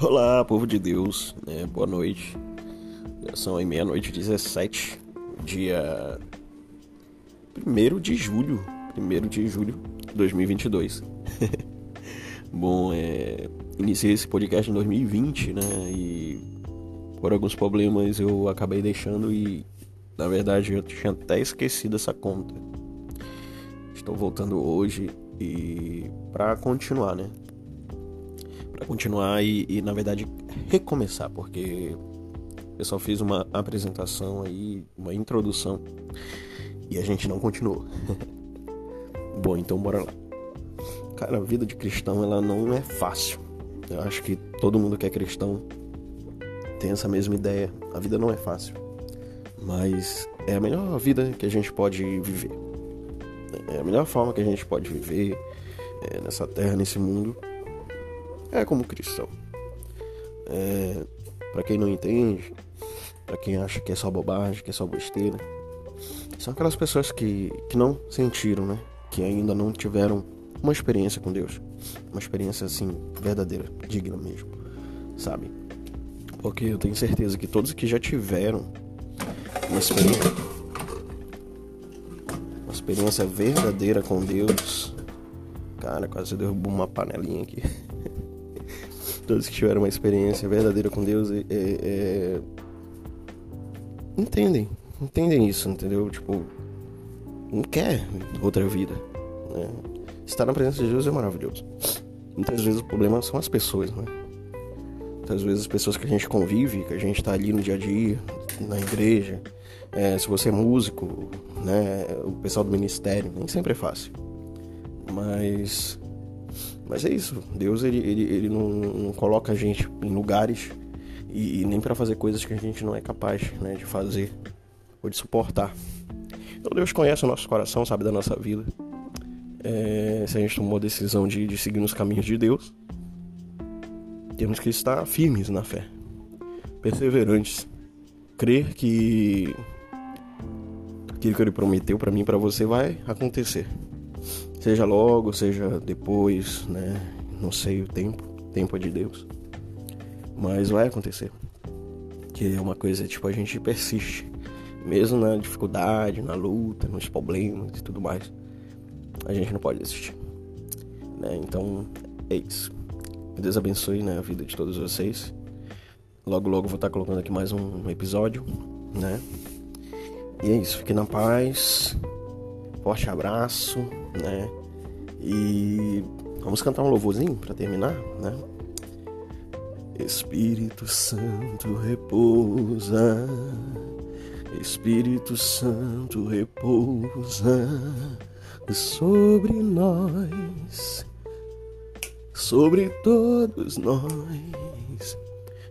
Olá, povo de Deus, né? boa noite. Já são aí meia-noite 17, dia 1 de julho, 1 de julho de 2022. Bom, é, iniciei esse podcast em 2020, né? E por alguns problemas eu acabei deixando e na verdade eu tinha até esquecido essa conta. Estou voltando hoje e para continuar, né? Para continuar e, e, na verdade recomeçar, porque o pessoal fez uma apresentação aí, uma introdução e a gente não continuou. Bom, então bora lá. Cara, a vida de cristão ela não é fácil. Eu acho que todo mundo que é cristão tem essa mesma ideia. A vida não é fácil, mas é a melhor vida que a gente pode viver. É a melhor forma que a gente pode viver é, nessa terra, nesse mundo, é como cristão. É, para quem não entende, para quem acha que é só bobagem, que é só besteira, são aquelas pessoas que, que não sentiram, né? Que ainda não tiveram uma experiência com Deus. Uma experiência assim, verdadeira, digna mesmo, sabe? Porque eu tenho certeza que todos que já tiveram uma experiência, uma experiência verdadeira com Deus, cara, quase derrubou uma panelinha aqui. Todos que tiveram uma experiência verdadeira com Deus é, é, entendem, entendem isso, entendeu? Tipo, não quer outra vida. Né? Estar na presença de Deus é maravilhoso. Muitas vezes o problema são as pessoas, né? Muitas vezes as pessoas que a gente convive, que a gente está ali no dia a dia, na igreja, é, se você é músico, né, o pessoal do ministério, nem sempre é fácil. Mas mas é isso, Deus ele, ele, ele não, não coloca a gente em lugares e, e nem para fazer coisas que a gente não é capaz né, de fazer ou de suportar. Então Deus conhece o nosso coração, sabe da nossa vida. É, se a gente tomou a decisão de, de seguir nos caminhos de Deus, temos que estar firmes na fé, perseverantes, crer que aquilo que Ele prometeu para mim, para você, vai acontecer. Seja logo, seja depois, né? Não sei o tempo, tempo é de Deus. Mas vai acontecer. Que é uma coisa, tipo, a gente persiste. Mesmo na dificuldade, na luta, nos problemas e tudo mais. A gente não pode desistir. Né? Então, é isso. Deus abençoe né, a vida de todos vocês. Logo, logo vou estar colocando aqui mais um episódio, né? E é isso. Fique na paz. Forte abraço, né? E vamos cantar um louvorzinho para terminar, né? Espírito Santo repousa, Espírito Santo repousa. Sobre nós, sobre todos nós,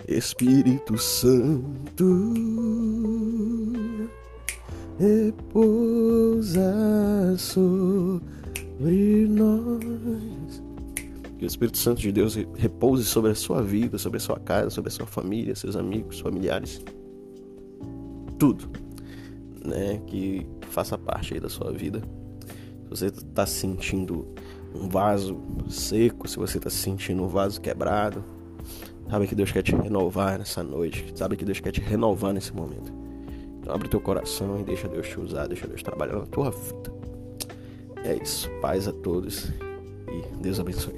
Espírito Santo repousa sobre nós. Que o Espírito Santo de Deus repouse sobre a sua vida, sobre a sua casa, sobre a sua família, seus amigos, familiares. Tudo. Né? Que faça parte aí da sua vida. Se você está sentindo um vaso seco, se você está sentindo um vaso quebrado, sabe que Deus quer te renovar nessa noite, sabe que Deus quer te renovar nesse momento. Então abre teu coração e deixa Deus te usar, deixa Deus trabalhar na tua vida. É isso. Paz a todos e Deus abençoe.